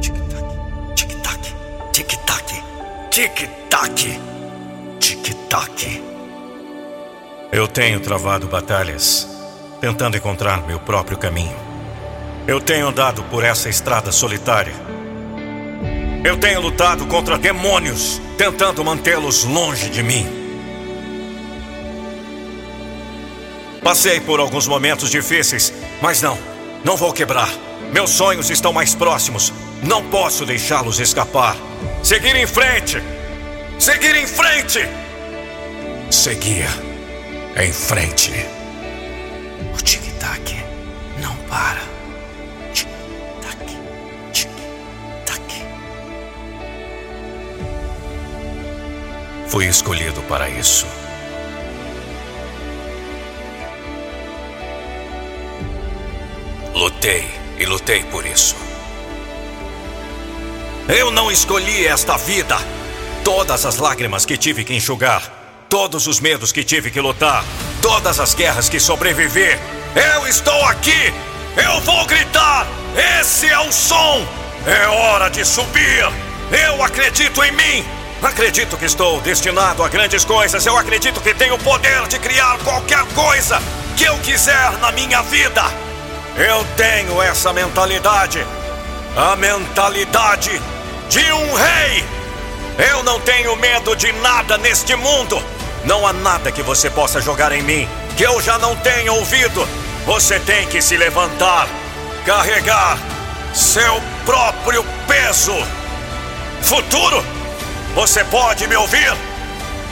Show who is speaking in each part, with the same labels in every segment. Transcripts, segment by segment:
Speaker 1: Tic-tac, tic-tac, tic-tac, tic-tac, tic-tac. Eu tenho travado batalhas, tentando encontrar meu próprio caminho. Eu tenho andado por essa estrada solitária. Eu tenho lutado contra demônios, tentando mantê-los longe de mim. Passei por alguns momentos difíceis, mas não, não vou quebrar. Meus sonhos estão mais próximos. Não posso deixá-los escapar. Seguir em frente! Seguir em frente! Seguir em frente. O tic-tac não para. Tic-tac, tic-tac. Fui escolhido para isso. Lutei e lutei por isso. Eu não escolhi esta vida. Todas as lágrimas que tive que enxugar, todos os medos que tive que lutar, todas as guerras que sobrevivi. Eu estou aqui! Eu vou gritar! Esse é o som! É hora de subir! Eu acredito em mim! Acredito que estou destinado a grandes coisas. Eu acredito que tenho o poder de criar qualquer coisa que eu quiser na minha vida. Eu tenho essa mentalidade. A mentalidade de um rei. Eu não tenho medo de nada neste mundo. Não há nada que você possa jogar em mim que eu já não tenha ouvido. Você tem que se levantar, carregar seu próprio peso. Futuro, você pode me ouvir?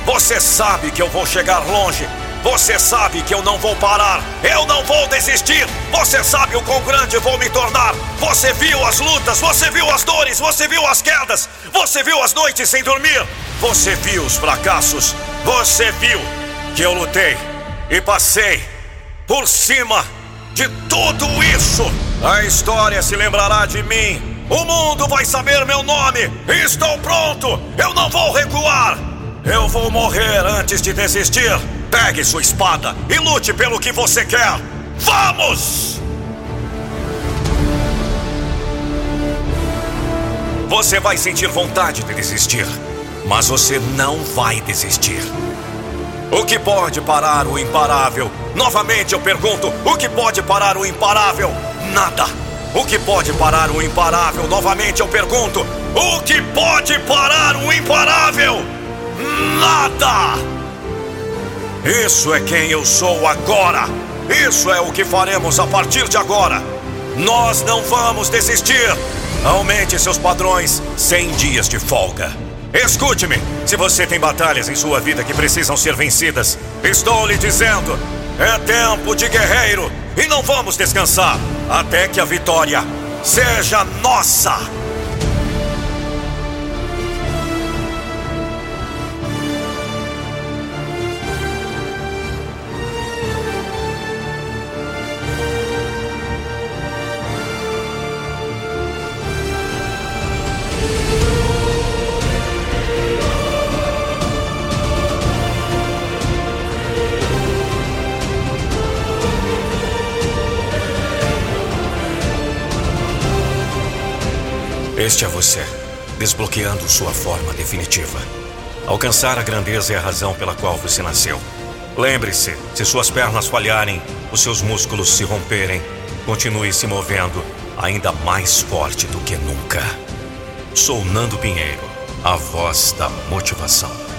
Speaker 1: Você sabe que eu vou chegar longe. Você sabe que eu não vou parar. Eu não vou desistir. Você sabe o quão grande vou me tornar. Você viu as lutas, você viu as dores, você viu as quedas, você viu as noites sem dormir. Você viu os fracassos. Você viu que eu lutei e passei por cima de tudo isso. A história se lembrará de mim. O mundo vai saber meu nome. Estou pronto. Eu não vou recuar. Eu vou morrer antes de desistir. Pegue sua espada e lute pelo que você quer. Vamos! Você vai sentir vontade de desistir, mas você não vai desistir. O que pode parar o imparável? Novamente eu pergunto: o que pode parar o imparável? Nada. O que pode parar o imparável? Novamente eu pergunto: o que pode parar o imparável? Nada! Isso é quem eu sou agora. Isso é o que faremos a partir de agora. Nós não vamos desistir. Aumente seus padrões 100 dias de folga. Escute-me, se você tem batalhas em sua vida que precisam ser vencidas, estou lhe dizendo: é tempo de guerreiro e não vamos descansar até que a vitória seja nossa. Este é você, desbloqueando sua forma definitiva. Alcançar a grandeza é a razão pela qual você nasceu. Lembre-se: se suas pernas falharem, os seus músculos se romperem, continue se movendo ainda mais forte do que nunca. Sou Nando Pinheiro, a voz da motivação.